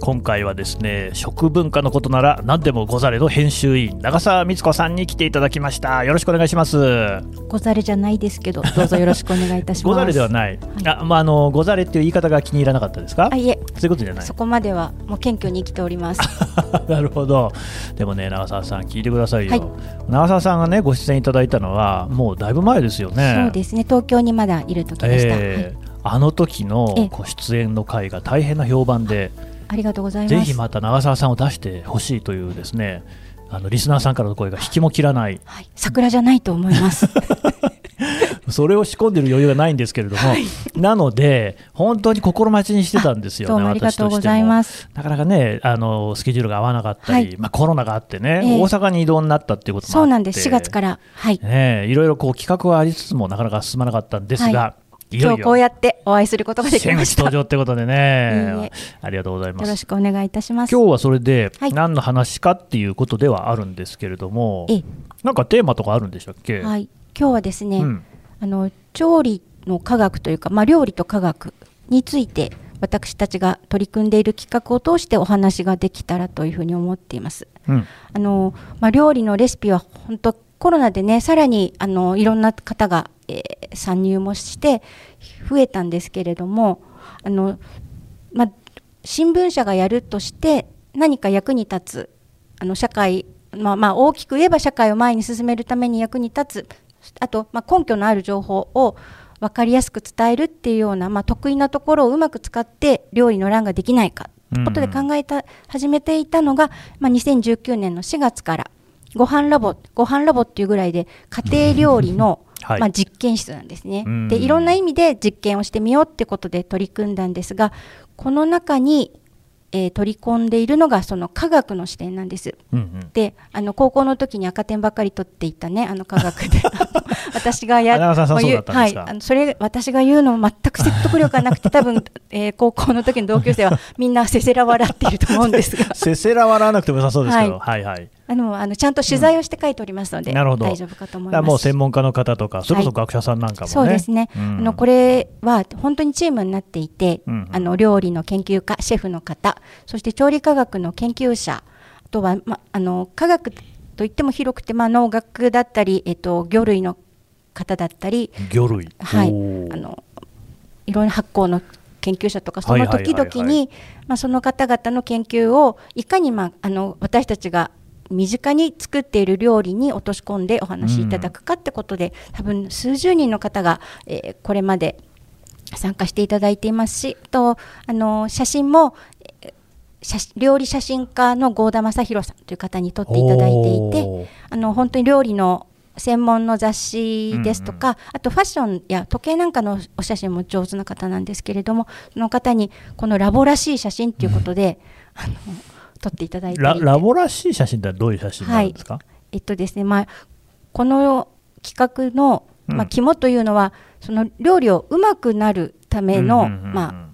今回はですね食文化のことなら何でもござれの編集員長澤光子さんに来ていただきました。よろしくお願いします。ござれじゃないですけどどうぞよろしくお願いいたします。ござれではない、あまああのござれっていう言い方が気に入らなかったですか？あい。えそういうことじゃない。そこまではもう謙虚に生きております。なるほど。でもね長澤さん聞いてくださいよ、はい。長澤さんがねご出演いただいたのはもうだいぶ前ですよね。そうですね。東京にまだいる時でした、えーはい。あの時のええ。ご出演の回が大変な評判で、ありがとうございます。ぜひまた長澤さんを出してほしいというですねあのリスナーさんからの声が引きも切らない。はい、桜じゃないと思います。それを仕込んでる余裕がないんですけれども、なので本当に心待ちにしてたんですよねありがとうございます。なかなかねあのスケジュールが合わなかったり、はい。まあ、コロナがあってね、ええ。大阪に移動になったっていうこともあって。そうなんです。4月から。はい。ねえいろいろこう企画はありつつもなかなか進まなかったんですが、、はい今日こうやってお会いすることができ先ました。登場ってことでね。ありがとうございます。ろしくお願いいたします。今日はそれではい。何の話かっていうことではあるんですけれども、ええ。なんかテーマとかあるんでしたっけ、はい。今日はですね、うん。あの調理の科学というか、まあ、料理と科学について私たちが取り組んでいる企画を通してお話ができたらというふうに思っています。うん。あのまあ、料理のレシピは本当コロナでねさらにあのいろんな方が、えー参入もして増えたんですけれどもあの、まあ、新聞社がやるとして何か役に立つあの社会、まあ、まあ大きく言えば社会を前に進めるために役に立つあと、まあ、根拠のある情報を分かりやすく伝えるっていうような、まあ、得意なところをうまく使って料理の欄ができないかということで考えた、始めていたのが、まあ、2019年の4月からご飯ラボご飯ラボっていうぐらいで家庭料理の、はい。まあ、実験室なんですね。うんでいろんな意味で実験をしてみようってことで取り組んだんですがこの中に、えー取り込んでいるのがその科学の視点なんです。うんうん。であの高校の時に赤点ばっかり取っていたねあの科学で。私がやはい、あのそれ私が言うのも全く説得力がなくて多分、えー高校の時の同級生はみんなせせら笑っていると思うんですが。せせら笑わなくても良さそうですけど、は、はいはいあのあのちゃんと取材をして書いておりますので、なるほど。大丈夫かと思います。もう専門家の方とか、それこそはい学者さんなんかもね、そうですね、うん。あのこれは本当にチームになっていて、うんうん。あの料理の研究家シェフの方そして調理科学の研究者あとは、ま、あの科学といっても広くて、まあ、農学だったり、えっと、魚類の方だったり、魚類、はい、あのいろんな発酵の研究者とかそのはいはいはいはい。時々にまあその方々の研究をいかに、まあ、あの私たちが身近に作っている料理に落とし込んでお話しいただくかってことで、多分数十人の方が、えーこれまで参加していただいていますしあとあの写真もえー写真料理写真家の郷田正宏さんという方に撮っていただいていてあの本当に料理の専門の雑誌ですとか、あとファッションや時計なんかのお写真も上手な方なんですけれどもその方にこのラボらしい写真ということで、あの撮っていただいてララボらしい写真ってどういう写真なんですか、えっとですね、まあ、この企画の、まあ、うん肝というのは、その料理をうまくなるための、うんうんうんうん。まあ、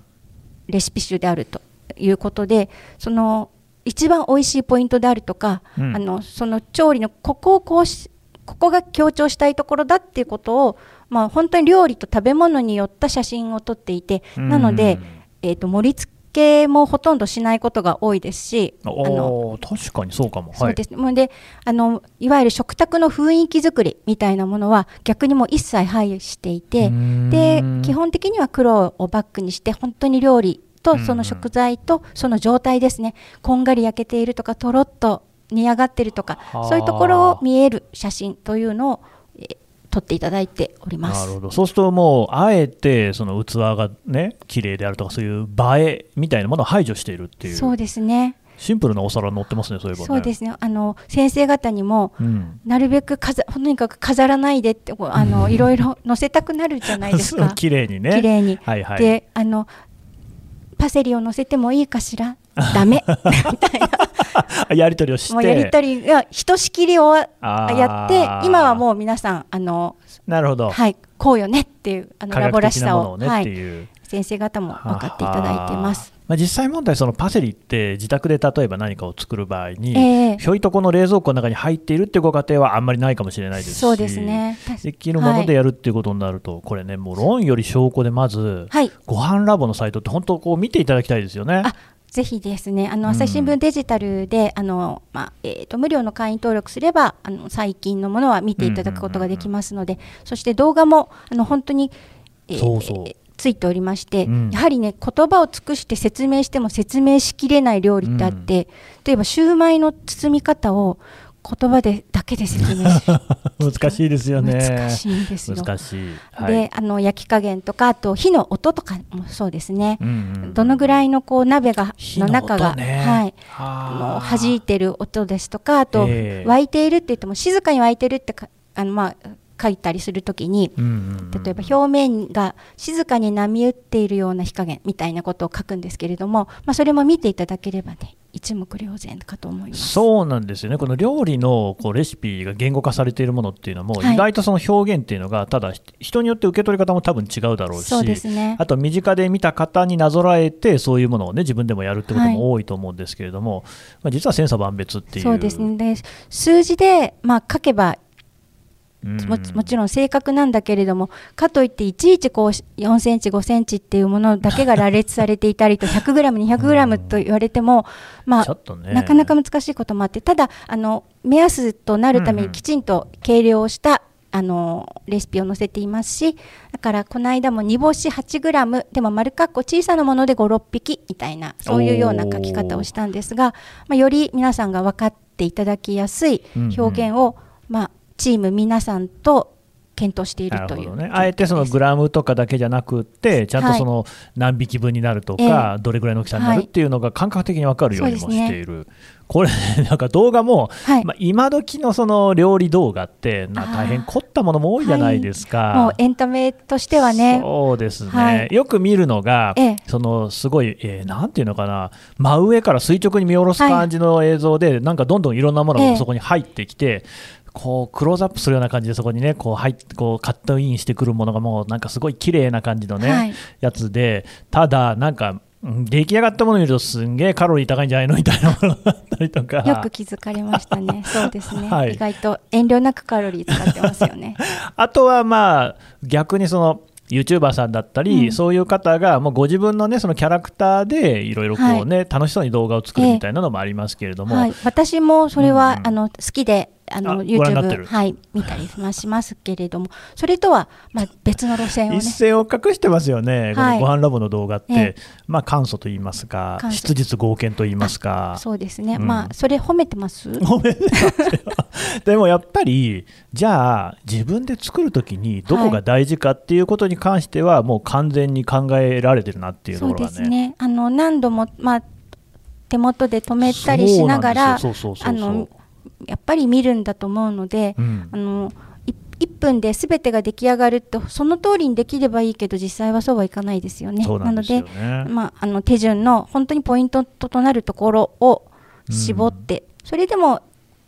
レシピ集であるということでその一番美味しいポイントであるとか、うん。あのその調理のここをこうしここが強調したいところだっていうことを、まあ、本当に料理と食べ物によった写真を撮っていて、なので、えー、と盛り付けもほとんどしないことが多いですしあの確かにそうかも、そうです。ね、もうであのいわゆる食卓の雰囲気作りみたいなものは逆にもう一切排していてで基本的には黒をバックにして本当に料理とその食材とその状態ですね。こんがり焼けているとかとろっと煮上がってるとかはあ。そういうところを見える写真というのを、えー撮っていただいております。なる。ほど。そうするともうあえてその器がね綺麗であるとかそういう映えみたいなものを排除しているっていう。そうですね。シンプルなお皿載ってますねそういえばね。そうですね。あの先生方にもうん。なるべく飾とにかく飾らないでってあのいろいろ載せたくなるじゃないですか。綺麗にね。綺麗に、はいはい。であのパセリを乗せてもいいかしらダメみたいなやり取りをしてやり取りがひとしきりをやって今はもう皆さんあの、なるほど、はい、こうよねっていうあの科ラボらしさを、ねはい、先生方も分かっていただいてます。まあ、実際問題、そのパセリって自宅で例えば何かを作る場合に、ええひょいとこの冷蔵庫の中に入っているっていうご家庭はあんまりないかもしれないですし、そうですね。確できるものでやるっていうことになると、これね、もう論より証拠でまず、はい。ご飯ラボのサイトって本当こう見ていただきたいですよね。あぜひですね、あのうん。朝日新聞デジタルで、あのまあえー、と無料の会員登録すればあの最近のものは見ていただくことができますので、そして動画もあの本当に、えーそうそう。ついておりまして、うん。やはりね言葉を尽くして説明しても説明しきれない料理ってあって、例えばシューマイの包み方を言葉でだけで説明する 難しいですよね。難しいんですよ。難しい。はいであの焼き加減とかあと火の音とかもそうですね。うんうんどのぐらいのこう鍋が火のの中が、音ねはい、あの弾いてる音ですとかあと、ええ沸いているって言っても静かに沸いてるってかあの、まあ、書いたりするときにうんうんうん例えば表面が静かに波打っているような火加減みたいなことを書くんですけれども、まあ、それも見ていただければね一目瞭然かと思います。そうなんですよね、この料理のこうレシピが言語化されているものっていうのも、はい意外とその表現っていうのが、ただ人によって受け取り方も多分違うだろうし、そうねあと身近で見た方になぞらえて、そういうものをね、自分でもやるってことも多いと思うんですけれども、まあ、実は千差万別っていう。そうですねで数字で、まあ、書けばうんももちろん正確なんだけれどもかといっていちいちこう4センチ5センチっていうものだけが羅列されていたりと 100g200g と言われても、まあね。なかなか難しいこともあってただあの目安となるためうんうん。にきちんと計量をした、あのレシピを載せていますしだからこの間も煮干し 8g でも丸かっこ小さなもので56匹みたいなそういうような書き方をしたんですが、まあ、より皆さんが分かっていただきやすい表現を、まあ、チーム皆さんと検討しているというね、あえてそのグラムとかだけじゃなくって、ちゃんとその何匹分になるとか、えどれぐらいの大きさになるっていうのが感覚的に分かるようにもしている、これ、なんか動画も、はい。まあ、今時のその料理動画って、な大変凝ったものも多いじゃないですか。もうエンタメとしてはね。そうですね、はい。よく見るのが、ええ。そのすごい、えーなんていうのかな、真上から垂直に見下ろす感じの映像で、なんかどんどんいろんなものええ。がそこに入ってきて、こうクローズアップするような感じで、そこにね、こう入っこうカットインしてくるものが、もうなんかすごい綺麗な感じのね、はい。やつで、ただ、なんか、うん出来上がったものを見ると、すんげえカロリー高いんじゃないのみたいなものがあったりとか。よく気づかれましたね。そうですね、はい。意外と遠慮なくカロリー使ってますよね。あとはまあ逆にその YouTuber さんだったり、うん。そういう方がもうご自分のねそのキャラクターでいろいろこうね、楽しそうに動画を作るみたいなのもありますけれども、はい、私もそれは、うんうん。あの好きであの YouTube、はい、見たりはしますけれども。それとは、まあ、別の路線をね。一線を隠してますよね、はい。このご飯ラボの動画って、ええ。まあ簡素と言いますか質実剛健と言いますか。そうですね、うん。まあそれ褒めてます？ごめんなさいでもやっぱりじゃあ自分で作るときにどこが大事かっていうことに関してはもう完全に考えられてるなっていうとそうころがね。ですね。あの何度も、まあ、手元で止めたりしながらそうなんですよ。そうそうそうそう。あのやっぱり見るんだと思うので、うんあのい1分で全てが出来上がるとその通りにできればいいけど実際はそうはいかないですよね。なんですよのねで、まあ、あの手順の本当にポイントとなるところを絞って、それでもあ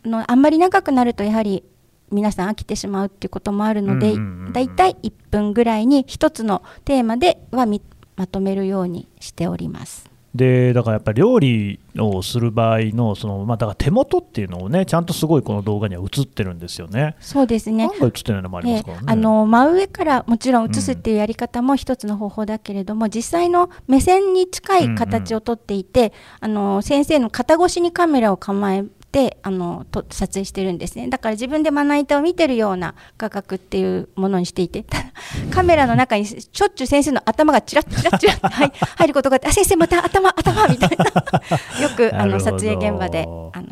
のあんまり長くなるとやはり皆さん飽きてしまうっていうこともあるので、うんうんうんうんだいたい1分ぐらいに1つのテーマではみまとめるようにしております。でだからやっぱり料理をする場合のその、まあ、だから手元っていうのをねちゃんとすごいこの動画には映ってるんですよね。そうですね案外映ってないのもありますからね。ええあの真上からもちろん映すっていうやり方も一つの方法だけれども、実際の目線に近い形をとっていて、あの先生の肩越しにカメラを構えてあのと撮影してるんですね。だから自分でまな板を見てるような画角っていうものにしていてカメラの中にしょっちゅう先生の頭がチラッチラッチラッ入 入ることがあってあ先生また頭頭みたいな。よくあの撮影現場であの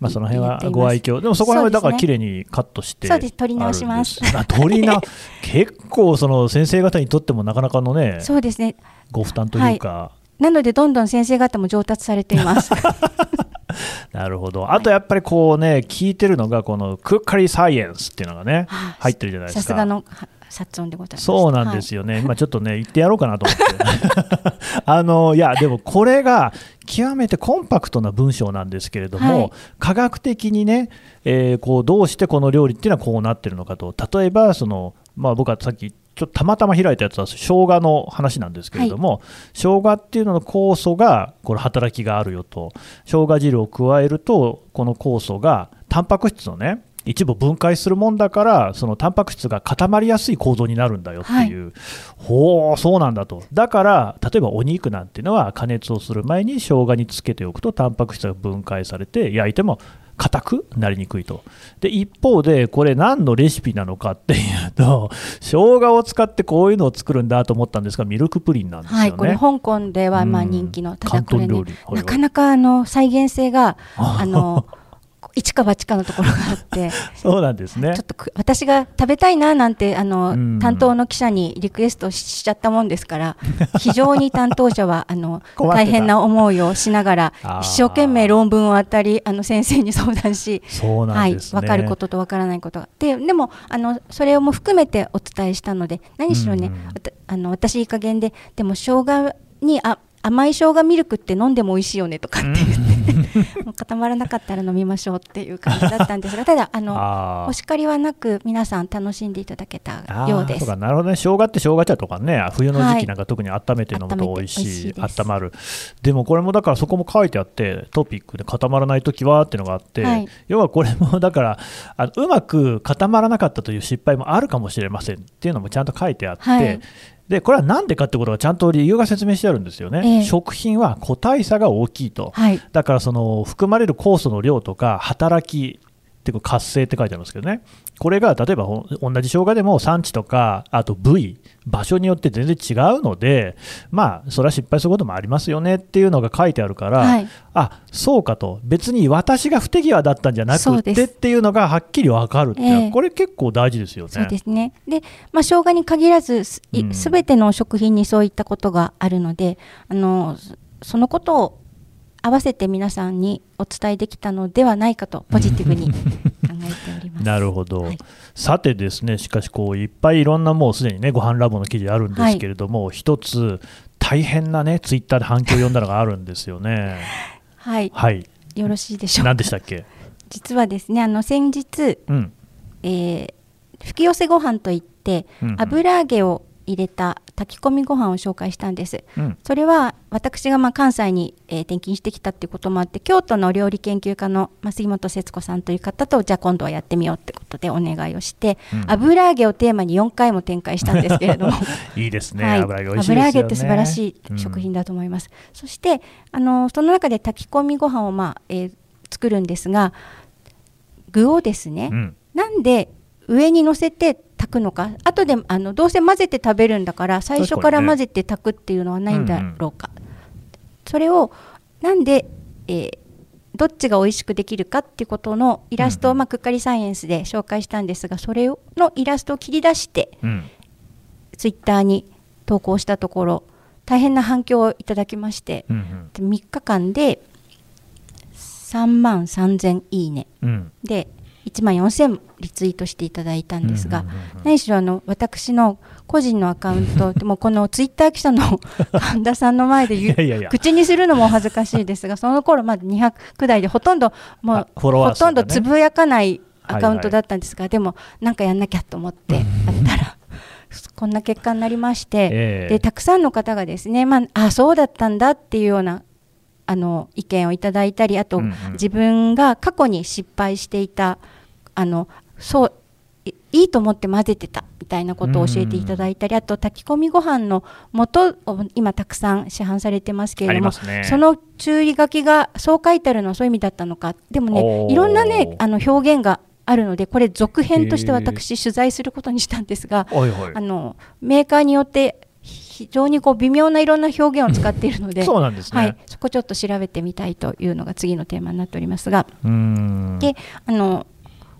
まあ、その辺はご愛嬌、でもそこら辺はだから綺麗にカットしてそうです。撮り直します。あるんですあ撮りな 結構その先生方にとってもなかなかのねそうですね。ご負担というか、なのでどんどん先生方も上達されています。なるほど。あとやっぱりこうね聞いてるのがこのクッカリーサイエンスっていうのがねはい。入ってるじゃないですか。さすがのは発音でございます。そうなんですよね、今ちょっとね、言ってやろうかなと思って、あのいや、でもこれが極めてコンパクトな文章なんですけれども、はい。科学的にね、えーこうどうしてこの料理っていうのはこうなってるのかと、例えばその、まあ、僕はさっきちちょっとたまたま開いたやつは生姜の話なんですけれども、生姜っていうのの酵素がこれ働きがあるよと生姜汁を加えるとこの酵素がタンパク質のね一部分解するもんだからそのタンパク質が固まりやすい構造になるんだよっていう、ほうそうなんだと。だから例えばお肉なんていうのは加熱をする前に生姜につけておくとタンパク質が分解されて焼いても硬くなりにくいと。で一方でこれ何のレシピなのかっていうと 生姜を使ってこういうのを作るんだと思ったんですがミルクプリンなんですよね、はい、これ香港ではまあうん。人気の、ただこれねなかなかあの再現性がああの 一か八かのところがあって そうなんですね。ちょっとく私が食べたいななんてあの、うん。担当の記者にリクエストしちゃったもんですから 非常に担当者はあの大変な思いをしながら一生懸命論文を当たりあの先生に相談しそうなはい、んですね、分かることと分からないことが。ででもあのそれをも含めてお伝えしたので何しろね、うん。あの私いい加減ででも生姜にあ甘い生姜ミルクって飲んでも美味しいよねとかって言って、もう固まらなかったら飲みましょうっていう感じだったんですがただあのお叱りはなく皆さん楽しんでいただけたようです。そうかなるほどね。生姜って生姜茶とかね冬の時はい期なんか特に温めて飲むと美味しい,、温めて美味しい。温まる。でもこれもだからそこも書いてあってトピックで固まらない時はっていうのがあって、はい。要はこれもだからあのうまく固まらなかったという失敗もあるかもしれませんっていうのもちゃんと書いてあって、はいでこれは何でかってことがちゃんと理由が説明してあるんですよね、ええ。食品は個体差が大きいと、はい。だからその含まれる酵素の量とか働きっていうか活性って書いてありますけどね、これが例えばほ同じ生姜でも産地とか、あと部位、場所によって全然違うので、まあ、それは失敗することもありますよねっていうのが書いてあるから、はい。あそうかと、別に私が不手際だったんじゃなくてっていうのがはっきり分かるっていう。のは、ええ。これ結構大事ですよね。そうですね。で、まあ、生姜に限らず、すべての食品にそういったことがあるので、あの、そそのことを合わせて皆さんにお伝えできたのではないかと、ポジティブに 考えております。なるほど、はい。さてですねしかしこういっぱいいろんなもうすでにねご飯ラボの記事あるんですけれども、一つ大変なねツイッターで反響を呼んだのがあるんですよね。はい、はい。よろしいでしょうか？何でしたっけ？実はですね、あの、先日、うん。えー吹き寄せご飯といって、うんうん。油揚げを入れた炊き込みご飯を紹介したんです。うん。それは私がまあ関西に、えー転勤してきたっていうこともあって京都の料理研究家の、まあ、杉本節子さんという方とじゃあ今度はやってみようってことでお願いをして、うん。油揚げをテーマに4回も展開したんですけれども。いいですね、はい。油揚げって素晴らしい食品だと思います、そしてあのその中で炊き込みご飯をまあ、えー作るんですが具をですね、うんうん。なんで上に乗せて炊くのか？後であのどうせ混ぜて食べるんだから最初から混ぜて炊くっていうのはないんだろうか、それをなんで、えーどっちが美味しくできるかっていうことのイラストを、うんうん。まあ、クッカリサイエンスで紹介したんですがそれをのイラストを切り出してうん。ツイッターに投稿したところ大変な反響をいただきましてうん3日間で3万3000いいね。うんうん。で1万4000リツイートしていただいたんですが、何しろあの私の個人のアカウントで もこのツイッター記者の 神田さんの前で言ういやいやいや。口にするのもお恥ずかしいですがその頃まだ200台でほとんどもうほとんどつぶやかないアカウントだったんですが、でもなんかやんなきゃと思ってやったらこんな結果になりまして、ええ。でたくさんの方がですね、まあ、あそうだったんだっていうようなあの意見をいただいたりあと、うんうん。自分が過去に失敗していたあのそういいいと思って混ぜてたみたいなことを教えていただいたり、あと炊き込みご飯の素を今たくさん市販されてますけあれども、ね。その注意書きがそう書いてあるのはそういう意味だったのか。でもおねー。いろんなねあの表現があるのでこれ続編として私取材することにしたんですがあのメーカーによって非常にこう微妙ないろんな表現を使っているのでそうなんですね、はい、そこちょっと調べてみたいというのが次のテーマになっておりますが、うーん。であの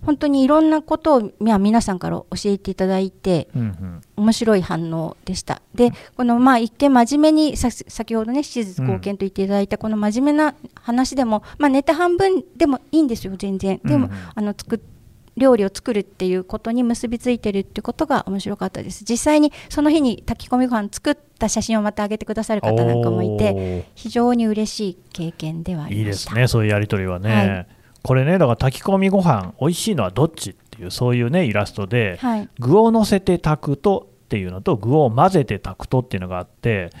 本当にいろんなことをまあ皆さんから教えていただいてうんうん。面白い反応でした。でこのまあ一見真面目にさ先ほどね史実貢献と言っていただいたこの真面目な話でも、まあ、ネタ半分でもいいんですよ全然。でも、うんうん。あの作っ料理を作るっていうことに結びついてるってことが面白かったです。実際にその日に炊き込みご飯作った写真をまた上げてくださる方なんかもいて非常に嬉しい経験ではありいいでましたすねそういうやり取りはね、はい。これねだから炊き込みご飯美味しいのはどっちっていうそういうねイラストで、はい。具を乗せて炊くとっていうのと具を混ぜて炊くとっていうのがあって、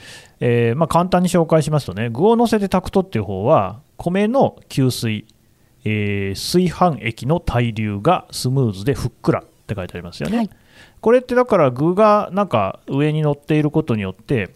えーまあ、簡単に紹介しますとね具を乗せて炊くとっていう方は米の吸水、えー炊飯液の対流がスムーズでふっくらって書いてありますよね、はい。これってだから具がなんか上に乗っていることによって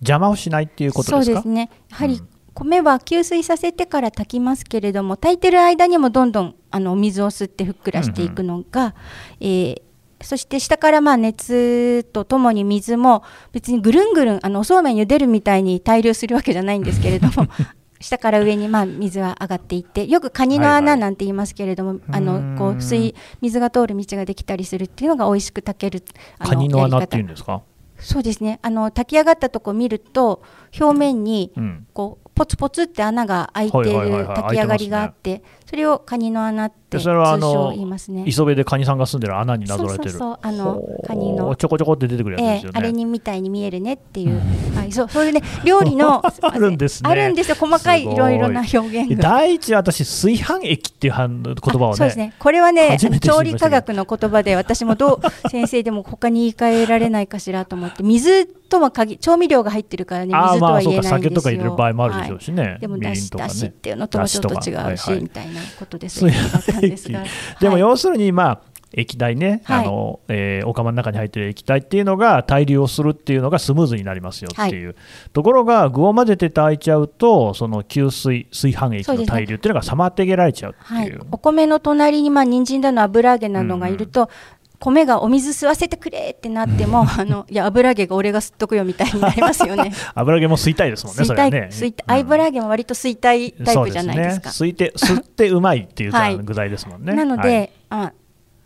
邪魔をしないっていうことですか？そうですね。やはりうん。米は吸水させてから炊きますけれども炊いてる間にもどんどんあのお水を吸ってふっくらしていくのが、えーそして下からまあ熱とともに水も別にぐるんぐるんあのおそうめん茹でるみたいに対流するわけじゃないんですけれども 下から上にまあ水は上がっていってよくカニのはいはい。穴なんて言いますけれども、あうーのんこう水水が通る道ができたりするっていうのが美味しく炊けるあカニの穴っていうんですか、そうですね。あの炊き上がったとこ見ると表面にうん、こうポツポツって穴が開いていはいはいはいるはい。炊き上がりがあってそれをカニの穴って通称言いますね。磯辺でカニさんが住んでる穴になぞらえてる。そうあのカニの。ちょこちょこって出てくるやつええですよね、あれにみたいに見えるねっていう、はい、そうそういうね料理の あるんですね。あるんですよ。細かいい。いろいろな表現が。第一私炊飯液っていう言葉をねあそうですね。これはね調理科学の言葉で私もどう先生でも他に言い換えられないかしらと思って水とは限調味料が入ってるからねああ水とは言えないんですよ。酒とか入れる場合もあるでしょうしね、はい。でもだしね。だしっていうのともちょっと違うし、みたいなことです。でもはい。要するにまあ液体ね、はい。あのえーお釜の中に入ってる液体っていうのが対流をするっていうのがスムーズになりますよっていう、ところが具を混ぜて炊いちゃうとその吸水炊飯液の対流っていうのが妨げられちゃうってはい。いう、お米の隣にまあ人参だの油揚げなどがいると、米がお水吸わせてくれってなってもあのいや油揚げが俺が吸っとくよみたいになりますよね。油揚げも吸いたいですもんね吸いたい、ね吸いたうん油揚げも割と吸いたいタイプじゃないですか。ですね、吸いて吸ってうまいっていうはい。具材ですもんね、なので、はい。あ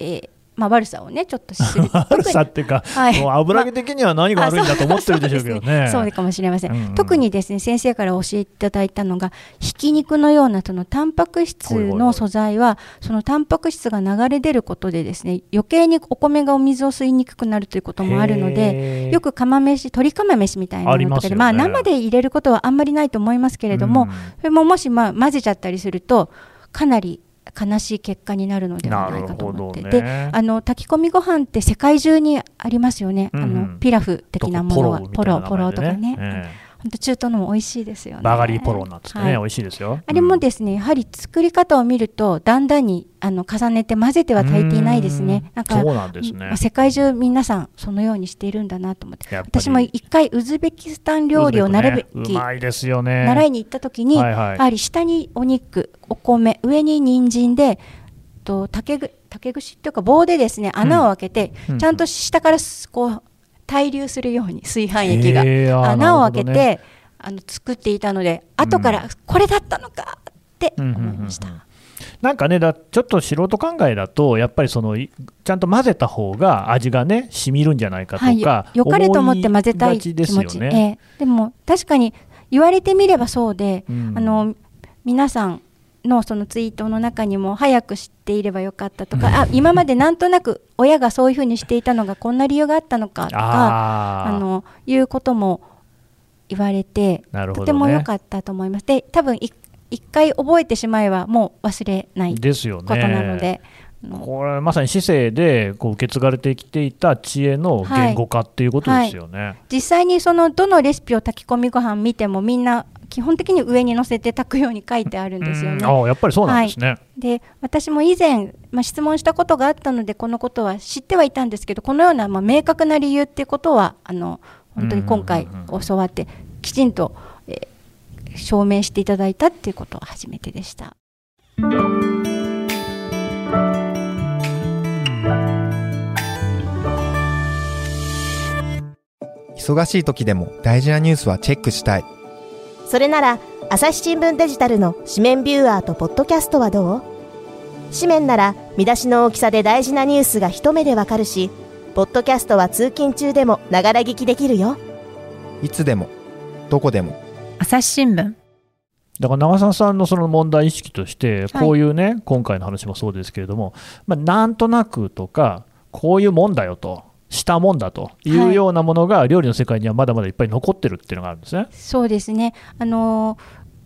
えーまあ、悪さをねちょっとする 悪さっていうか、はい。もう油揚げ的には何が悪いんだと思ってるでしょうけどね。そうです。かもしれません、うん。うん特にですね先生から教えていただいたのがひき肉のようなそのタンパク質の素材はそのタンパク質が流れ出ることでですね余計にお米がお水を吸いにくくなるということもあるのでよく釜飯鶏釜飯みたいなありのとかで、まあ、生で入れることはあんまりないと思いますけれども、うん。それももしまあ混ぜちゃったりするとかなり悲しい結果になるのではないかと思って、ね。であの炊き込みご飯って世界中にありますよね、うんうん。あのピラフ的なものは。ポロポロとかね中東のも美味しいですよね。えバガリーポロなんつってね、はい。美味しいですよ。あれもうんですね、やはり作り方を見るとだんだんにあの重ねて混ぜては炊いていないですね。なんかそうなんですね。まあ。世界中皆さんそのようにしているんだなと思って。私も一回ウズベキスタン料理をなるべきうまいですよね。習いに行った時に、はいはい。やはり下にお肉お米上に人参でと竹ぐ竹串っていうか棒でですね穴を開けて、うん。ちゃんと下からすこう対流するように炊飯液が穴を開けて、ね。あの作っていたので後からこれだったのかってうんうんうんうん。思いました。なんかねだちょっと素人考えだとやっぱりそのいちゃんと混ぜた方が味がね染みるんじゃないかとか、はい、よよかれと思って混ぜたい思気持ち、ね。ええ。でも確かに言われてみればそうで、うん。あの皆さんのそのツイートの中にも早く知っていればよかったとか、あ今までなんとなく親がそういうふうにしていたのがこんな理由があったのかとかあのいうことも言われて、ねとても良かったと思います。で多分い一回覚えてしまえばもう忘れないこですよね。となので。これまさに市政でこう受け継がれてきていた知恵の言語化っていうことですよね。実際にそのどのレシピを炊き込みご飯見てもみんな基本的に上に乗せて炊くように書いてあるんですよね。うんああやっぱりそうなんですね。で私も以前、まあ、質問したことがあったのでこのことは知ってはいたんですけどこのようなまあ明確な理由っていうことはあの本当に今回教わってきちんと、えー証明していただいたっていうことは初めてでした。忙しい時でも大事なニュースはチェックしたいそれなら朝日新聞デジタルの紙面ビューアーとポッドキャストはどう？紙面なら見出しの大きさで大事なニュースが一目でわかるしポッドキャストは通勤中でもながら聞きできるよ。いつでもどこでも。朝日新聞。だから長澤さんのその問題意識として、はい。こういうね、今回の話もそうですけれども、まあ、なんとなくとか、こういうもんだよと、したもんだというようなものが、料理の世界にはまだまだいっぱい残ってるっていうのがあるんですね。そうですね。あの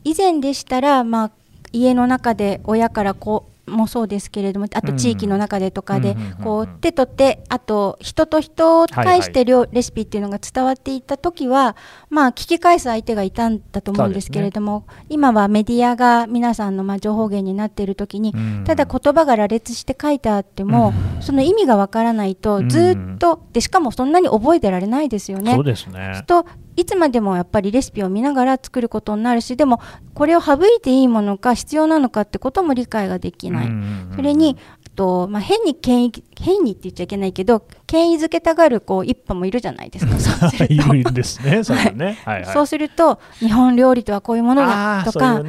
以前でしたら、まあ、家の中で親からこうもそうですけれどもあと地域の中でとかでこう手と手あと人と人を介して料レシピっていうのが伝わっていた時はまあ聞き返す相手がいたんだと思うんですけれども、今はメディアが皆さんのまあ情報源になっている時にうん。ただ言葉が羅列して書いてあっても、その意味がわからないとずっと、でしかもそんなに覚えてられないですよね。そうですね。といつまでもやっぱりレシピを見ながら作ることになるしでもこれを省いていいものか必要なのかってことも理解ができない、それにあと、まあ、変に権威変にって言っちゃいけないけど権威づけたがるこう一派もいるじゃないですか。そうすると。いるんですね、それね。はいはい。そうすると日本料理とはこういうものだとか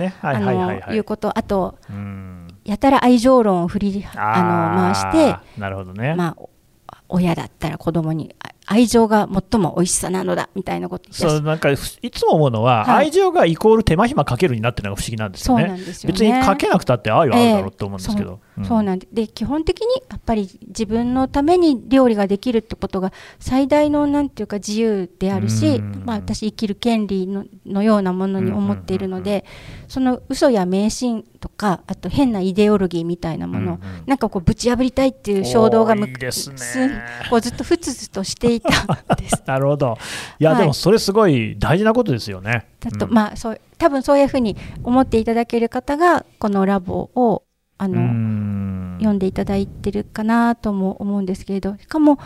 いうこと。あとうん。やたら愛情論を振りあの回してなるほどね。まあ親だったら子供にあ愛情が最も美味しさなのだみたいなことそうなんかふいつも思うのは、はい愛情がイコール手間暇かけるになってるのが不思議なんですよね。そうなんですよね別にかけなくたって愛はあるだろうと思うんですけど。そうそうなんでで基本的にやっぱり自分のために料理ができるってことが最大のなんていうか自由であるし、うん。まあ、私生きる権利ののようなものに思っているので、その嘘や迷信とかあと変なイデオロギーみたいなものを、うなんかこうぶち破りたいっていう衝動がおーいいですね。こうずっとふつふつとしていたんです。なるほど。いや、はい。でもそれすごい大事なことですよね。だと、うん。まあそう多分そういうふうに思っていただける方がこのラボをあの、うん。読んでいただいてるかなとも思うんですけれどしかも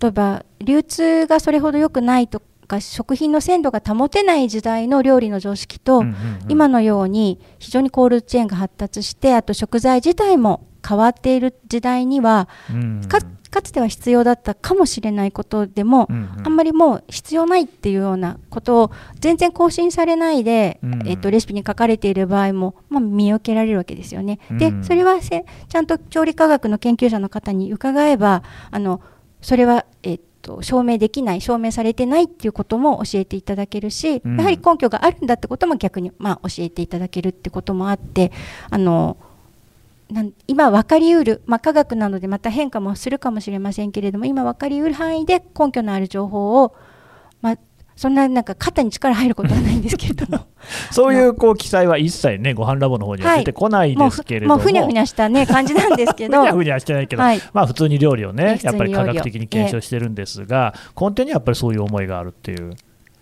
例えば流通がそれほど良くないとか食品の鮮度が保てない時代の料理の常識と、今のように非常にコールドチェーンが発達してあと食材自体も変わっている時代にはうんかかつては必要だったかもしれないことでも、うんうん。あんまりもう必要ないっていうようなことを全然更新されないで、うんえっとレシピに書かれている場合も、まあ、見受けられるわけですよね。でうん。それはせちゃんと調理科学の研究者の方に伺えばあのそれは、えっと証明できない証明されてないっていうことも教えていただけるし、うん。やはり根拠があるんだってことも逆に、まあ、教えていただけるってこともあってあのなん今分かりうる、まあ、科学なのでまた変化もするかもしれませんけれども今分かりうる範囲で根拠のある情報を、まあ、そんななんか肩に力入ることはないんですけれど。も そういうこう記載は一切ね、ご飯ラボの方には出てこないですけれども、もうふにゃふにゃした、ね、感じなんですけど。ふにゃふにゃしてないけど、はい。まあ普通に料理をね、やっぱり科学的に検証してるんですが、根底にはやっぱりそういう思いがあるっていう。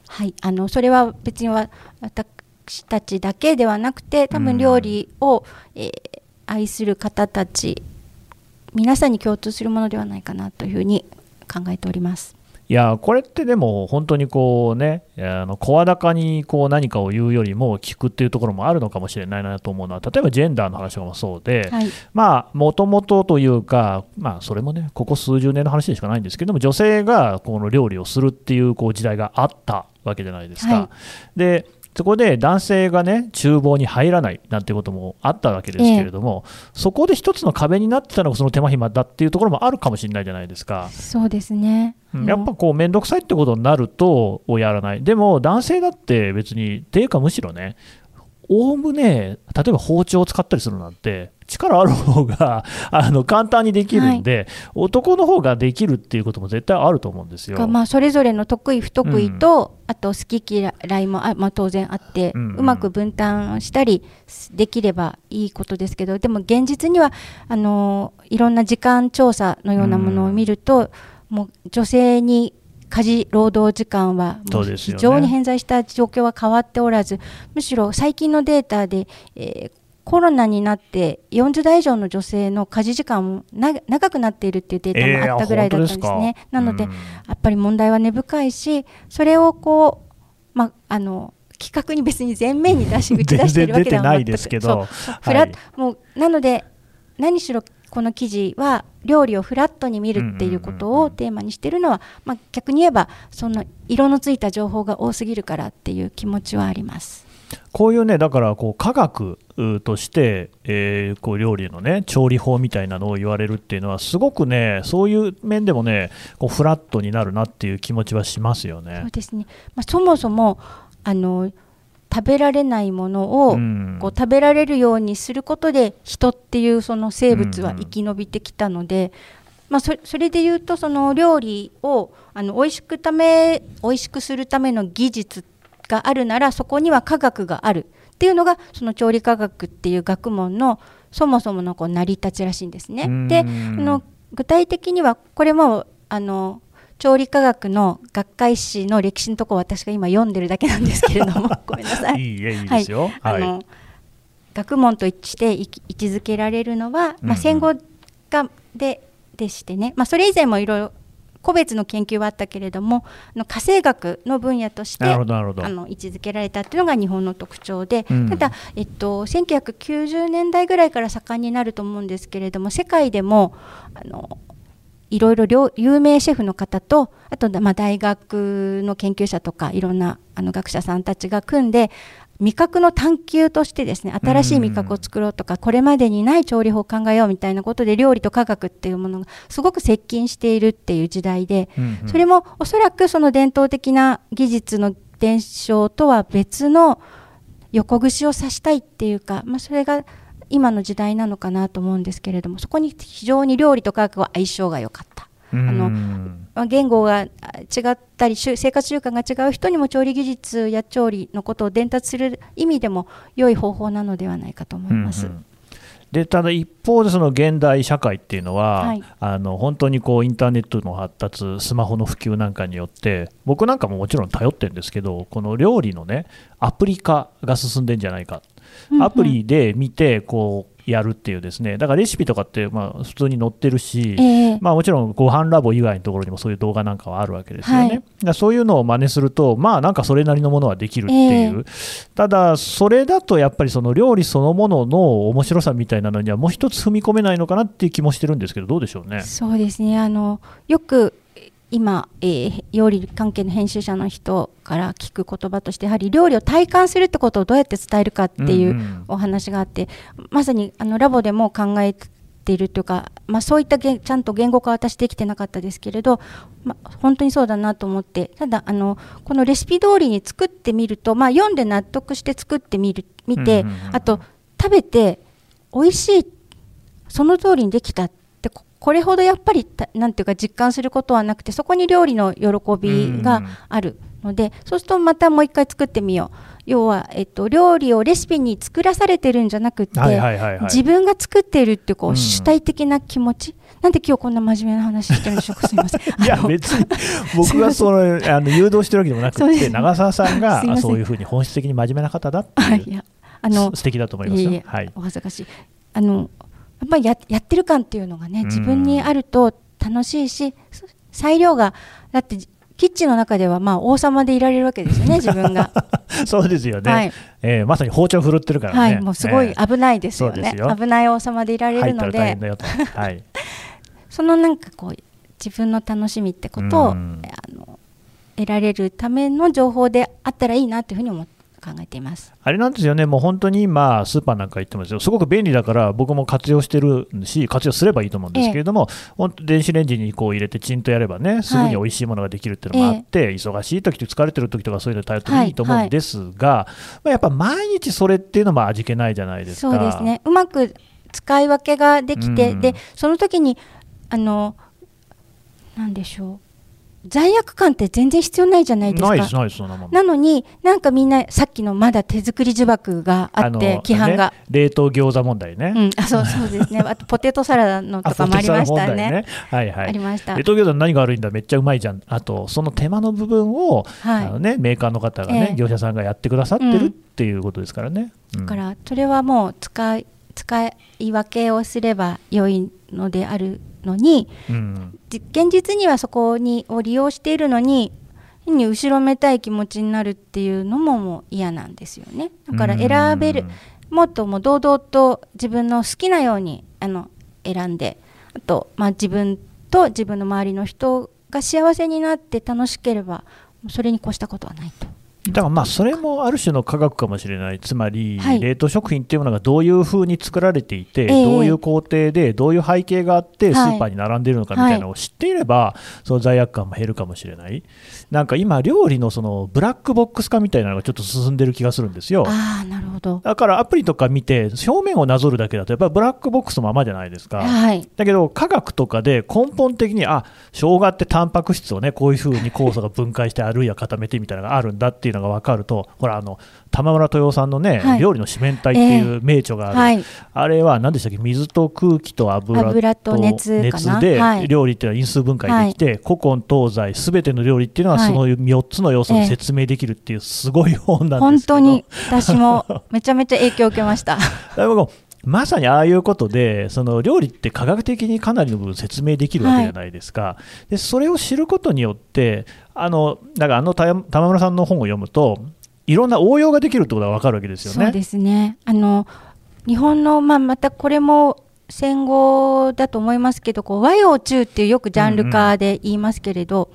はい、あのそれは別には私たちだけではなくて多分料理を、えー愛する方たち皆さんに共通するものではないかなというふうに考えております。いやこれってでも本当にこうねあの声高にこう何かを言うよりも聞くっていうところもあるのかもしれないなと思うのは例えばジェンダーの話もそうで、はいまあもともとというかまあそれもねここ数十年の話でしかないんですけども女性がこの料理をするっていうこう時代があったわけじゃないですか。はいでそこで男性がね厨房に入らないなんてこともあったわけですけれども、そこで一つの壁になってたのがその手間暇だっていうところもあるかもしれないじゃないですか。そうですね。うんやっぱこう面倒くさいってことになるとやらないでも男性だって別にっていうかむしろねおおむね例えば包丁を使ったりするなんて力ある方が あの簡単にできるんで、男の方ができるっていうことも絶対あると思うんですよ。がまあ、それぞれの得意不得意と、あと好き嫌いもあ、まあ、当然あって、ううんまく分担したりできればいいことですけどでも現実にはあのいろんな時間調査のようなものを見ると、もう女性に家事労働時間は非常に偏在した状況は変わっておらずむしろ最近のデータで、えーコロナになって40代以上の女性の家事時間もな長くなっているっていうデータもあったぐらいだったんですね。なので、うん。やっぱり問題は根深いしそれをこう、まあ、あの企画に別に前面に出し打ち出しているわけではないですけど。フラはい。もうなので何しろこの記事は料理をフラットに見るっていうことをテーマにしているのは、まあ、逆に言えばその色のついた情報が多すぎるからっていう気持ちはあります。こういうね、だからこう科学うとして、えーこう料理のね、調理法みたいなのを言われるっていうのは、すごくね、そういう面でもね、こうフラットになるなっていう気持ちはしますよね。そう。ですね、まあ、そもそもあの食べられないものを、うん。こう食べられるようにすることで人っていうその生物は生き延びてきたので、まあ、そそれで言うとその料理をあの美味しくため美味しくするための技術があるならそこには科学があるっていうのがその調理科学っていう学問のそもそものこう成り立ちらしいんですね。うんであの具体的にはこれもあの調理科学の学会誌の歴史のところ私が今読んでるだけなんですけれども ごめんなさい。いいえ、いいですよ。はい。あの学問として位置位置づけられるのは、まあ、戦後がででしてね、まあ、それ以前もいろいろ個別の研究はあったけれどもあの家政学の分野として。あの位置づけられたっていうのが日本の特徴で、うんただ、えっと、1990年代ぐらいから盛んになると思うんですけれども世界でもあのいろいろ両有名シェフの方とあと、まあ、大学の研究者とかいろんなあの学者さんたちが組んで味覚の探求としてですね新しい味覚を作ろうとかこれまでにない調理法を考えようみたいなことで料理と科学っていうものがすごく接近しているっていう時代でうんうん。それもおそらくその伝統的な技術の伝承とは別の横串を刺したいっていうか、まあ、それが今の時代なのかなと思うんですけれどもそこに非常に料理と科学は相性が良かった。うん。あのまあ言語が違ったり生活習慣が違う人にも調理技術や調理のことを伝達する意味でも良い方法なのではないかと思います。うんうんでただ一方でその現代社会っていうのは、はいあの本当にこうインターネットの発達スマホの普及なんかによって僕なんかももちろん頼ってるんですけどこの料理のねアプリ化が進んでんじゃないかアプリで見てこうやるっていうですね。だからレシピとかってまあ普通に載ってるし、ええ。まあ、もちろんご飯ラボ以外のところにもそういう動画なんかはあるわけですよね。はい。だからそういうのを真似すると、まあなんかそれなりのものはできるっていう、ただ、それだとやっぱりその料理そのものの面白さみたいなのにはもう一つ踏み込めないのかなっていう気もしてるんですけど、どうでしょうね。そうですね。あのよく今、えー料理関係の編集者の人から聞く言葉としてやはり料理を体感するってことをどうやって伝えるかっていんうん。お話があって、まさにあのラボでも考えているというか、まあ、そういったちゃんと言語化は私できてなかったですけれど、まあ、本当にそうだなと思ってただあのこのレシピ通りに作ってみると、まあ、読んで納得して作ってみる見て、うんうんうん。あと食べて美味しいその通りにできたってここれほどやっぱりたなんていうか実感することはなくてそこに料理の喜びがあるので、そうするとまたもう一回作ってみよう。要は、えっと、料理をレシピに作らされてるんじゃなくて、はいはいはいはい。自分が作っているっていうこう、うん主体的な気持ち。なんで今日こんな真面目な話してるんでしょうか？すみません。いや別に僕がそのあの誘導してるわけでもなくて、長澤さんがそういうふうに本質的に真面目な方だっていう、あい。やあの素敵だと思いますよ。いえいえはい。お恥ずかしい。あのやっぱりややってる感っていうのがね自分にあると楽しいしそ裁量がだってキッチンの中ではまあ王様でいられるわけですよね 自分が。そうですよね、はい。えーまさに包丁振るってるからね。はいもうすごいえー。危ないですよね。そうですよ。危ない王様でいられるので。ら大変だよと。はい。そのなんかこう自分の楽しみってことを、うん。あの得られるための情報であったらいいなというふうに思考えています。あれなんですよね、もう本当に今、スーパーなんか行ってますよ、すごく便利だから、僕も活用してるし、活用すればいいと思うんですけれども、本当電子レンジにこう入れて、チンとやればね、すぐに美味しいものができるっていうのもあって、忙しい時と疲れてる時とか、そういうのに頼ってもいいと思うんですが、まあやっぱ毎日それっていうのも味気ないじゃないですか。そうですね。うまく使い分けができて、うん。でその時にあのなんでしょう罪悪感って全然必要ないじゃないですか。ないです、ないです、そんなもん。なのになんかみんなさっきのまだ手作り呪縛があっての規範が、ね冷凍餃子問題ね。うん、あそうそうですね。あとポテトサラダのとかもありましたね。ポテサラ問題はいはい。ありました。冷凍餃子の何が悪いんだ、めっちゃうまいじゃん、あとその手間の部分を、はい。あのね、メーカーの方がね、ええ。業者さんがやってくださってるっていうことですからね。うん。だからそれはもう使い使い分けをすれば良いのであるのにうん。じ現実にはそこにを利用しているのに変に後ろめたい気持ちになるっていうのももう嫌なんですよね。だから選べるもっともう堂々と自分の好きなようにあの選んであと、まあ、自分と自分の周りの人が幸せになって楽しければそれに越したことはないと。だからまあそれもある種の科学かもしれない、つまりはい。冷凍食品っていうものがどういうふうに作られていて、ええ。どういう工程で、どういう背景があって、スはい。ーパーに並んでいるのかみたいなのを知っていれば、その罪悪感も減るかもしれない、なんか今、料理のそのブラックボックス化みたいなのがちょっと進んでる気がするんですよ。ああなるほど。だからアプリとか見て、表面をなぞるだけだと、やっぱりブラックボックスのままじゃないですか。はい。だけど科学とかで根本的にあ生姜ってタンパク質をねこういうふうに酵素が分解してあるいは固めてみたいなのがあるんだっていういうのが分かると、ほら、あの玉村豊さんのね、はい。料理の四面体っていう名著がある、はい。あれは何でしたっけ、水と空気と油と油と熱ではい。料理っていうのは因数分解できて、古今東西すべての料理っていうのははい。その4つの要素で説明できるっていうすごい本なん本ですけど。当に私もめちゃめちゃ影響を受けました。まさにああいうことでその料理って科学的にかなりの部分説明できるわけじゃないですか、でそれを知ることによってあのだからあのた玉村さんの本を読むといろんな応用ができるってことが分かるわけですよね。そうですね。あの日本のまあまたこれも戦後だと思いますけど、こう和洋中っていうよくジャンル化で言いますけれど、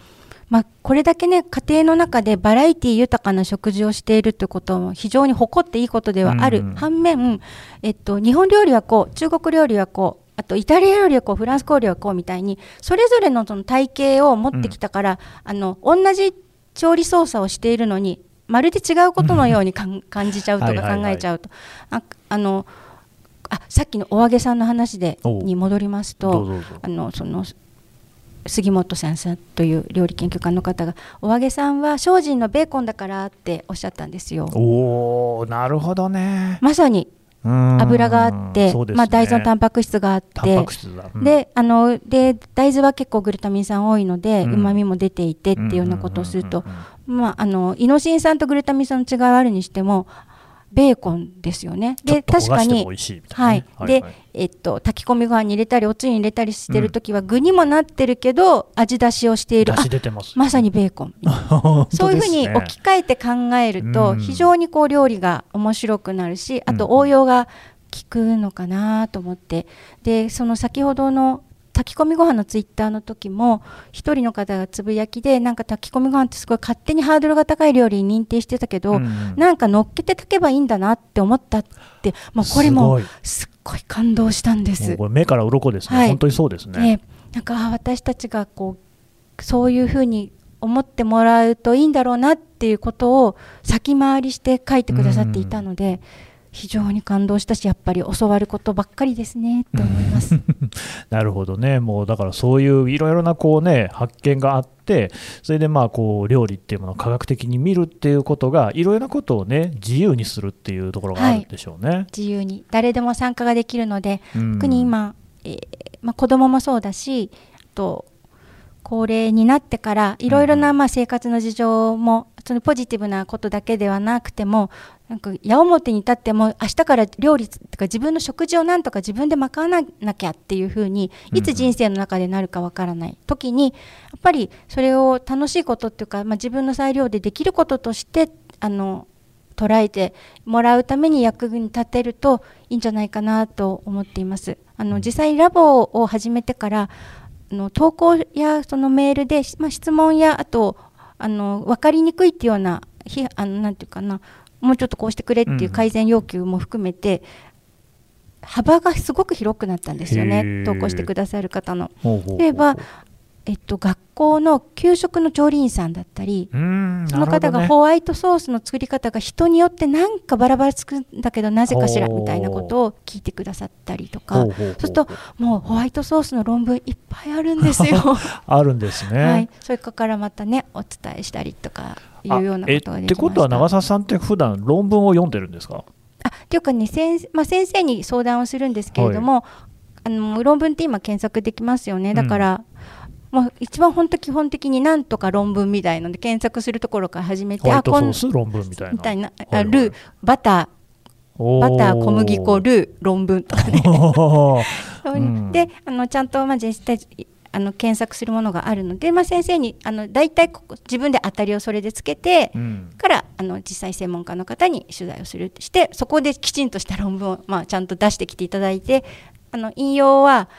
まあこれだけね家庭の中でバラエティ豊かな食事をしているということも非常に誇っていいことではある、うん。うん反面、えっと日本料理はこう、中国料理はこう。あとイタリア料理はこうフランス料理はこうみたいにそれぞれのその体系を持ってきたから、あの同じ調理操作をしているのにまるで違うことのように感じちゃうとかはいはいはい。考えちゃうと。ああのあさっきのお揚げさんの話でに戻りますとあのその杉本先生という料理研究家の方がお揚げさんは精進のベーコンだからっておっしゃったんですよ。おーなるほどね。まさにうん油があって、ねまあ、大豆のタンパク質があって。うんであので大豆は結構グルタミン酸多いのでうまみも出ていてっていうようなことをするとまああのイノシン酸とグルタミン酸の違いはあるにしてもベーコンですよね。で確かにはい。ね、で、えっと、炊き込みご飯に入れたりおつゆに入れたりしてるときは具にもなってるけど味出しをしている。出あ汁出てます。まさにベーコン そういうふうに置き換えて考えるとうん。非常にこう料理が面白くなるしあとうん。応用が効くのかなと思って。でその先ほどの炊き込みご飯のツイッターの時も一人の方がつぶやきでなんか炊き込みご飯ってすごい勝手にハードルが高い料理に認定してたけど、うんうん。なんか乗っけて炊けばいいんだなって思ったってもうこれもすごい。すっごい感動したんです。これ目から鱗ですね、はい。本当にそうですね。ね、なんかあ私たちがこうそういうふうに思ってもらうといいんだろうなっていうことを先回りして書いてくださっていたので、非常に感動したしやっぱり教わることばっかりですねと思います。なるほどね、もうだからそういういろいろなこう、ね、発見があって、それでまあこう料理っていうものを科学的に見るっていうことが、いろいろなことを、ね、自由にするっていうところがあるんでしょうね。自由に。誰でも参加ができるので、うん。特に今、えーまあ、子供もそうだしあと高齢になってからいろいろなまあ生活の事情もそのポジティブなことだけではなくてもなんか矢面に立っても明日から料理とか自分の食事をなんとか自分で賄わなきゃっていうふうにいつ人生の中でなるかわからない。時にやっぱりそれを楽しいことっていうか、まあ、自分の裁量でできることとしてあの捉えてもらうために役に立てるといいんじゃないかなと思っています。あの実際ラボを始めてからあの投稿やそのメールで、まあ、質問やあとあの分かりにくいっていうようなひあのなんていうかなもうちょっとこうしてくれっていう改善要求も含めて、幅がすごく広くなったんですよへねー。投稿してくださる方の。例えば、えっと、学校の給食の調理員さんだったり、うーんその方がホワイトソースの作り方が人によってなんかバラバラつくんだけどなぜかしらみたいなことを聞いてくださったりとかそうするともうホワイトソースの論文いっぱいあるんですよ。あるんですね。はい、それからまたねお伝えしたりとかいうようなことができま。ってことは長澤さんって普段論文を読んでるんですか？あっていうかね先,、まあ、先生に相談をするんですけれども、あの論文って今検索できますよね。だから、もう一番本当基本的になんとか論文みたいので検索するところから始めてホワイトソこん論文みたいな。みたいな、あはいはい。ルーバタおー。バター小麦粉ルー論文とかね。うん。であのちゃんとまあ実際あの検索するものがあるので、まあ、先生にあの大体ここ自分で当たりをそれでつけて、うん。からあの実際専門家の方に取材をするしてそこできちんとした論文を、まあ、ちゃんと出してきていただいてあの引用は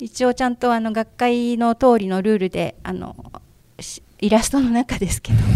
一応ちゃんとあの学会の通りのルールであのしイラストの中ですけど。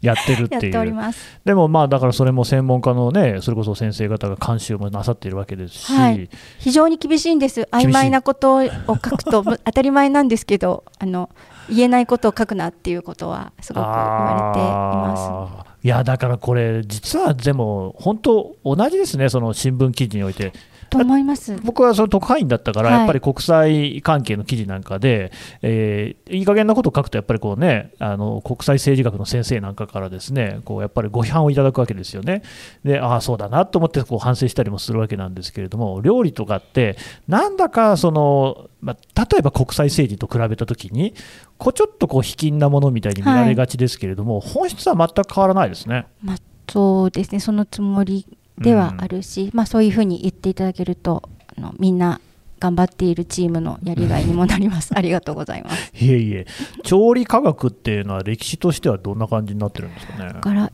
やってるってやっておいう。ります。でもまあだからそれも専門家のね、それこそ先生方が監修もなさっているわけですし、はい。非常に厳しいんです。曖昧なことを書くとむ 当たり前なんですけどあの言えないことを書くなっていうことはすごく言われています。いやだからこれ実はでも本当同じですねその新聞記事においてと思います。僕はその特派員だったから、はいやっぱり国際関係の記事なんかで、えーいい加減なことを書くと、やっぱりこうね、あの国際政治学の先生なんかからですね、こうやっぱりご批判をいただくわけですよね。で、ああ、そうだなと思ってこう反省したりもするわけなんですけれども、料理とかって、なんだかその、まあ、例えば国際政治と比べたときに、こうちょっとこう卑近なものみたいに見られがちですけれども、本質は全く変わらないですね。まあ、そうですね、そのつもりではあるし、まあ、そういうふうに言っていただけると、あのみんな頑張っているチームのやりがいにもなります。ありがとうございます。いえいえ、調理科学っていうのは、歴史としてはどんな感じになってるんですかね？だから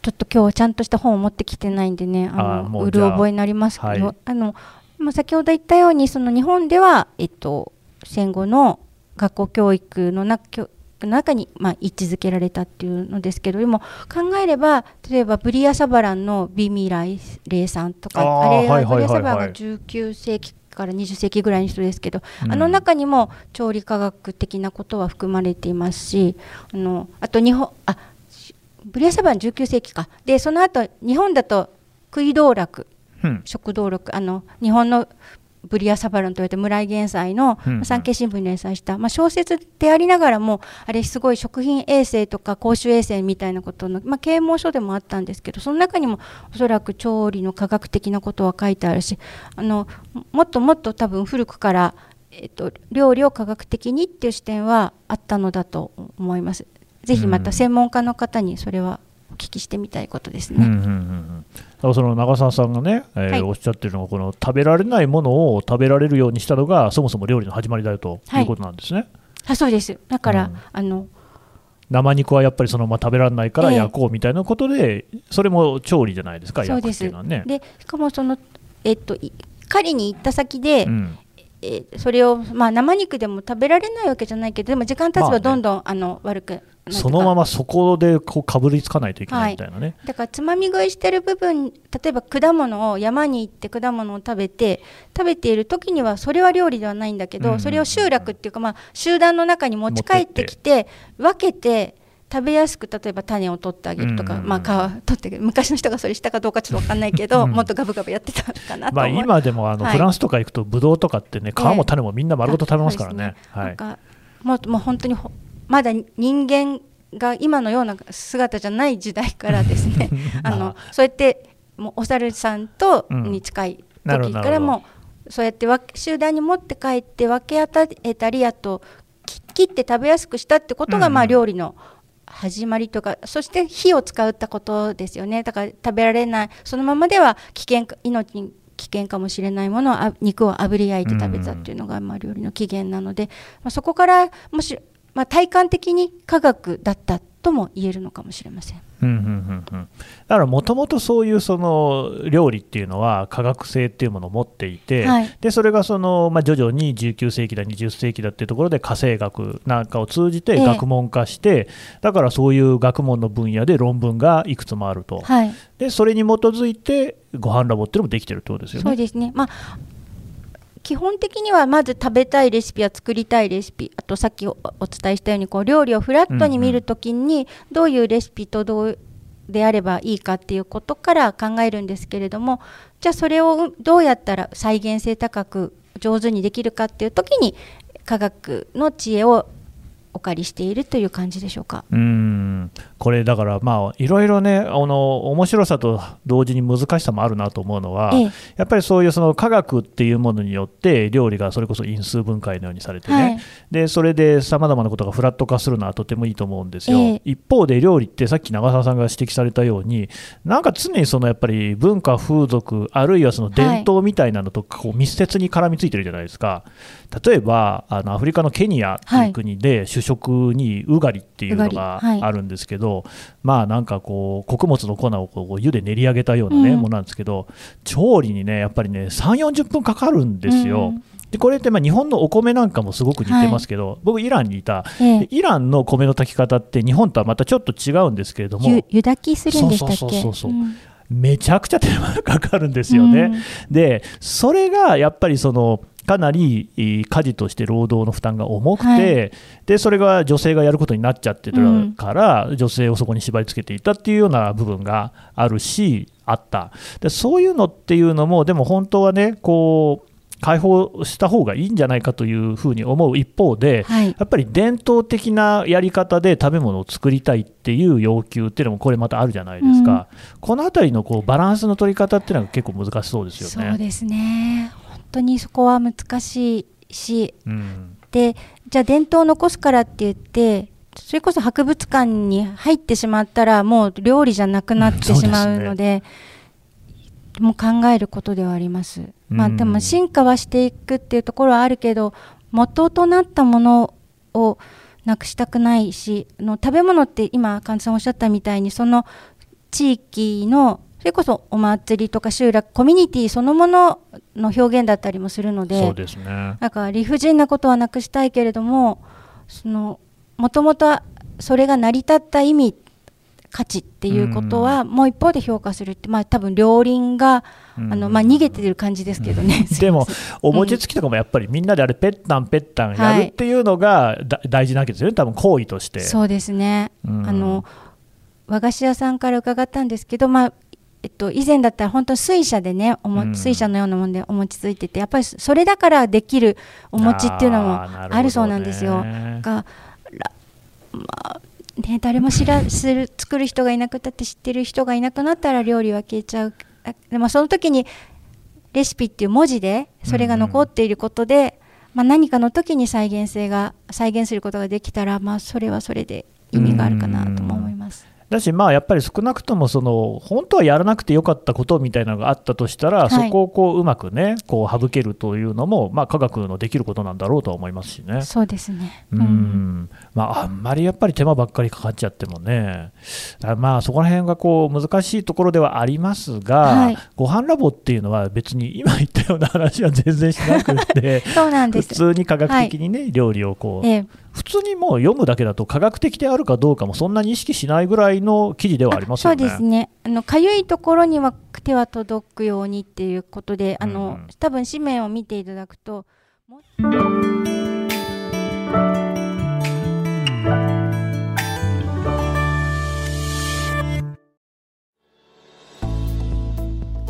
ちょっと今日ちゃんとした本を持ってきてないんでねあのもうる覚えになりますけど、はいあのまあ先ほど言ったようにその日本では、えっと、戦後の学校教育の中教の中に、まあ、位置づけられたっていうのですけどでも考えれば例えばブリア・サバランのビミライレイさんとかあれはブリア・サバランが19世紀から20世紀ぐらいの人ですけど、うん。あの中にも調理科学的なことは含まれていますしあのあと日本あブリアサバン19世紀か。でその後日本だと食い道楽。うん。食道楽。あの日本のブリアサバランと言われて村井玄斎の産経新聞に連載した、まあ、小説でありながらもあれすごい食品衛生とか公衆衛生みたいなことの、まあ、啓蒙書でもあったんですけどその中にもおそらく調理の科学的なことは書いてあるしあのもっともっと多分古くから、えっと料理を科学的にっていう視点はあったのだと思います。ぜひまた専門家の方にそれはお聞きしてみたいことですね。うんうんうんうん。だからその長澤さんがね、えーはい。おっしゃってるのがこの食べられないものを食べられるようにしたのがそもそも料理の始まりだよとはい。いうことなんですね、あそうです。だから、うん。あの生肉はやっぱりそのまま食べられないからええ。焼こうみたいなことで、それも調理じゃないですか焼くっていうのはね。でしかもそのえっとい狩りに行った先で、うん。えーそれを、まあ、生肉でも食べられないわけじゃないけどでも時間経つまあね。ばどんどん、あの悪くそのままそこでこうかぶりつかないといけないみたいなね、だからつまみ食いしてる部分例えば果物を山に行って果物を食べて食べている時にはそれは料理ではないんだけど、うん。それを集落っていうか、まあ、集団の中に持ち帰ってきて分けて食べやすく例えば種を取ってあげるとか、うん。うんうんまあ、皮取って昔の人がそれしたかどうかちょっと分かんないけど、うん。もっとガブガブやってたかなとまあ、今でもあのはい。フランスとか行くとブドウとかってね皮も種もみんな丸ごと食べますからね。はい。もうもう本当にほまだ人間が今のような姿じゃない時代からですね。あのそうやってもうお猿さんとうんに近い時からもそうやってわ集団に持って帰って分け与えたりあとき切って食べやすくしたってことが、うん。うんまあ料理の始まりとかそして火を使ったことですよね。だから食べられない。そのままでは危険か命に危険かもしれないものをあ肉を炙り焼いて食べたっていうのが、まあ、料理の起源なので、まあ、そこからもし、まあ、体感的に科学だったとも言えるのかもしれません。うんうんうんうん。だからもともとそういうその料理っていうのは科学性っていうものを持っていて、はい。でそれがその、まあ、徐々に19世紀だ20世紀だっていうところで家政学なんかを通じてええ。学問化して、だからそういう学問の分野で論文がいくつもあると、はい。でそれに基づいてご飯ラボっていうのもできてるってことですよね。そうですね、まあ、基本的にはまず食べたいレシピや作りたいレシピ。あとさっきおお伝えしたようにこう料理をフラットに見るときにどういうレシピとどうであればいいかっていうことから考えるんですけれどもじゃあそれをどうやったら再現性高く上手にできるかっていう時に科学の知恵をお借りしているという感じでしょうか？うーんこれだからまあいろいろねあの面白さと同時に難しさもあるなと思うのは、ええ。やっぱりそういうその科学っていうものによって料理がそれこそ因数分解のようにされてね、はい。でそれでさまざまなことがフラット化するのはとてもいいと思うんですよ、ええ。一方で料理ってさっき長澤さんが指摘されたようになんか常にそのやっぱり文化風俗あるいはその伝統みたいなのとこう密接に絡みついてるじゃないですか。例えばあのアフリカのケニアっていう国で主食にウガリっていうのウがあるんですけど、まあなんかこう穀物の粉をこう湯で練り上げたようなね、うん。ものなんですけど調理にねやっぱりね3 4 0分かかるんですよ。うん。でこれってまあ日本のお米なんかもすごく似てますけど、僕イランにいた。ええ。でイランの米の炊き方って日本とはまたちょっと違うんですけれどもゆ湯炊きするんでしたっけ？そうそうそうそうう。ん。めちゃくちゃ手間がかかるんですよね。うん。でそれがやっぱりそのかなりい家事として労働の負担が重くて、はい。でそれが女性がやることになっちゃってるから、女性をそこに縛り付けていたっていうような部分があるし、あったでそういうのっていうのも、でも本当はね、こう解放した方がいいんじゃないかというふうに思う一方で、はい。やっぱり伝統的なやり方で食べ物を作りたいっていう要求っていうのもこれまたあるじゃないですか、このあたりのこうバランスの取り方っていうのが結構難しそうですよね。そうですね。本当にそこは難しいしうんでじゃあ伝統を残すからって言ってそれこそ博物館に入ってしまったらもう料理じゃなくなってうんしまうので,、もう考えることではあります。まあ、うんでも進化はしていくっていうところはあるけど元となったものをなくしたくないしあの食べ物って今菅さんおっしゃったみたいにその地域のそれこそお祭りとか集落コミュニティそのものの表現だったりもするのでそうですね。なんか理不尽なことはなくしたいけれどもそのもともとそれが成り立った意味価値っていうことはもう一方で評価するってまあ多分両輪があのまあ逃げてる感じですけどね。でも、お餅つきとかもやっぱりみんなであれ、ぺったんぺったんやるっていうのがだ大事なわけですよね、多分行為として。そうですね、うん。あの和菓子屋さんから伺ったんですけど、まあえっと、以前だったら本当水車でねおも、うん水車のようなもんでお餅ついててやっぱりそれだからできるお餅っていうのもあるそうなんですよ。がらまあね、誰も知らする作る人がいなくたって知ってる人がいなくなったら料理は消えちゃうあでもその時にレシピっていう文字でそれが残っていることで、まあ、何かの時に再現性が再現することができたら、まあ、それはそれで意味があるかなとも思います。だし、まあ、やっぱり少なくともその本当はやらなくてよかったことみたいなのがあったとしたら、はい。そこをこううまくねこう省けるというのも、まあ、科学のできることなんだろうとは思いますしね。そうですね、うん。まあ、あんまりやっぱり手間ばっかりかかっちゃってもね、あまあそこら辺がこう難しいところではありますが、はい。ご飯ラボっていうのは別に今言ったような話は全然しなくて そうなんです。普通に科学的にね、料理をこう、ええ普通にもう読むだけだと科学的であるかどうかもそんなに意識しないぐらいの記事ではありますよね。そうですね。あの痒いところには手は届くようにっていうことで、あの、うん多分紙面を見ていただくと。も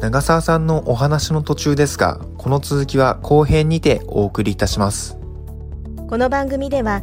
長澤さんのお話の途中ですが、この続きは後編にてお送りいたします。この番組では